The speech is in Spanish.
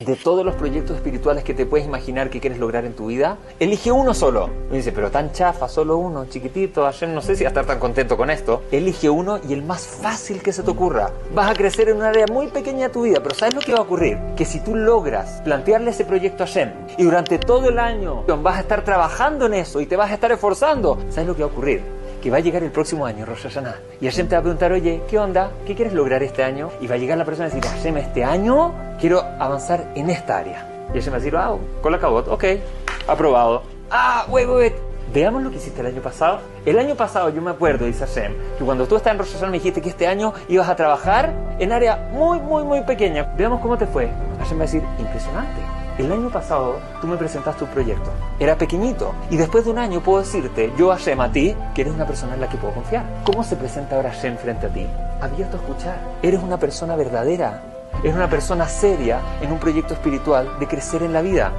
de todos los proyectos espirituales que te puedes imaginar que quieres lograr en tu vida, elige uno solo. Me dice, pero tan chafa, solo uno, chiquitito, ayer no sé si vas a estar tan contento con esto. Elige uno y el más fácil que se te ocurra. Vas a crecer en un área muy pequeña de tu vida, pero ¿sabes lo que va a ocurrir? Que si tú logras plantearle ese proyecto a Shem y durante todo el año vas a estar trabajando en eso y te vas a estar esforzando, ¿sabes lo que va a ocurrir? Que va a llegar el próximo año, Rosh Hashanah. Y Hashem te va a preguntar, oye, ¿qué onda? ¿Qué quieres lograr este año? Y va a llegar la persona y decir, Hashem, este año quiero avanzar en esta área. Y Hashem va a decir, wow, con la cabot, ok, aprobado. Ah, wait, wait, wait. Veamos lo que hiciste el año pasado. El año pasado yo me acuerdo, dice Hashem, que cuando tú estás en Rosh Hashanah me dijiste que este año ibas a trabajar en área muy, muy, muy pequeña. Veamos cómo te fue. Hashem va a decir, impresionante el año pasado tú me presentaste un proyecto. Era pequeñito. Y después de un año puedo decirte, yo Hashem a ti, que eres una persona en la que puedo confiar. ¿Cómo se presenta ahora Hashem frente a ti? Abierto a escuchar. Eres una persona verdadera. Eres una persona seria en un proyecto espiritual de crecer en la vida.